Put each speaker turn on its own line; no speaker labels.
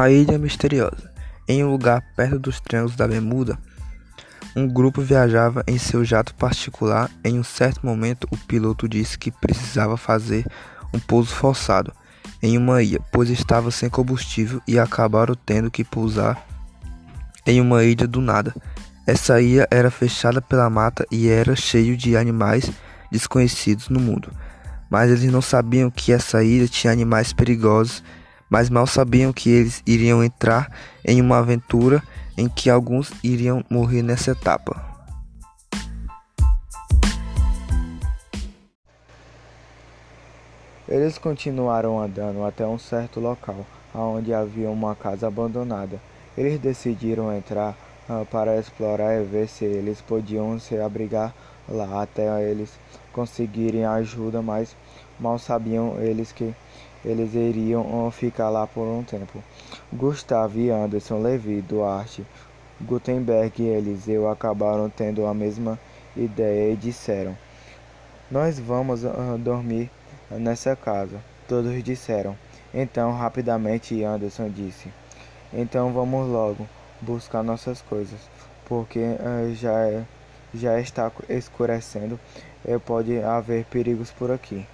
A Ilha Misteriosa. Em um lugar perto dos Triângulos da Bermuda, um grupo viajava em seu jato particular. Em um certo momento, o piloto disse que precisava fazer um pouso forçado em uma ilha, pois estava sem combustível e acabaram tendo que pousar em uma ilha do nada. Essa ilha era fechada pela mata e era cheio de animais desconhecidos no mundo. Mas eles não sabiam que essa ilha tinha animais perigosos mas mal sabiam que eles iriam entrar em uma aventura em que alguns iriam morrer nessa etapa.
Eles continuaram andando até um certo local, onde havia uma casa abandonada. Eles decidiram entrar uh, para explorar e ver se eles podiam se abrigar lá até eles conseguirem ajuda, mas mal sabiam eles que eles iriam ficar lá por um tempo. Gustavo e Anderson Levi Duarte, Gutenberg e Eliseu acabaram tendo a mesma ideia e disseram: Nós vamos uh, dormir nessa casa. Todos disseram. Então, rapidamente, Anderson disse: Então vamos logo buscar nossas coisas, porque uh, já, é, já está escurecendo e pode haver perigos por aqui.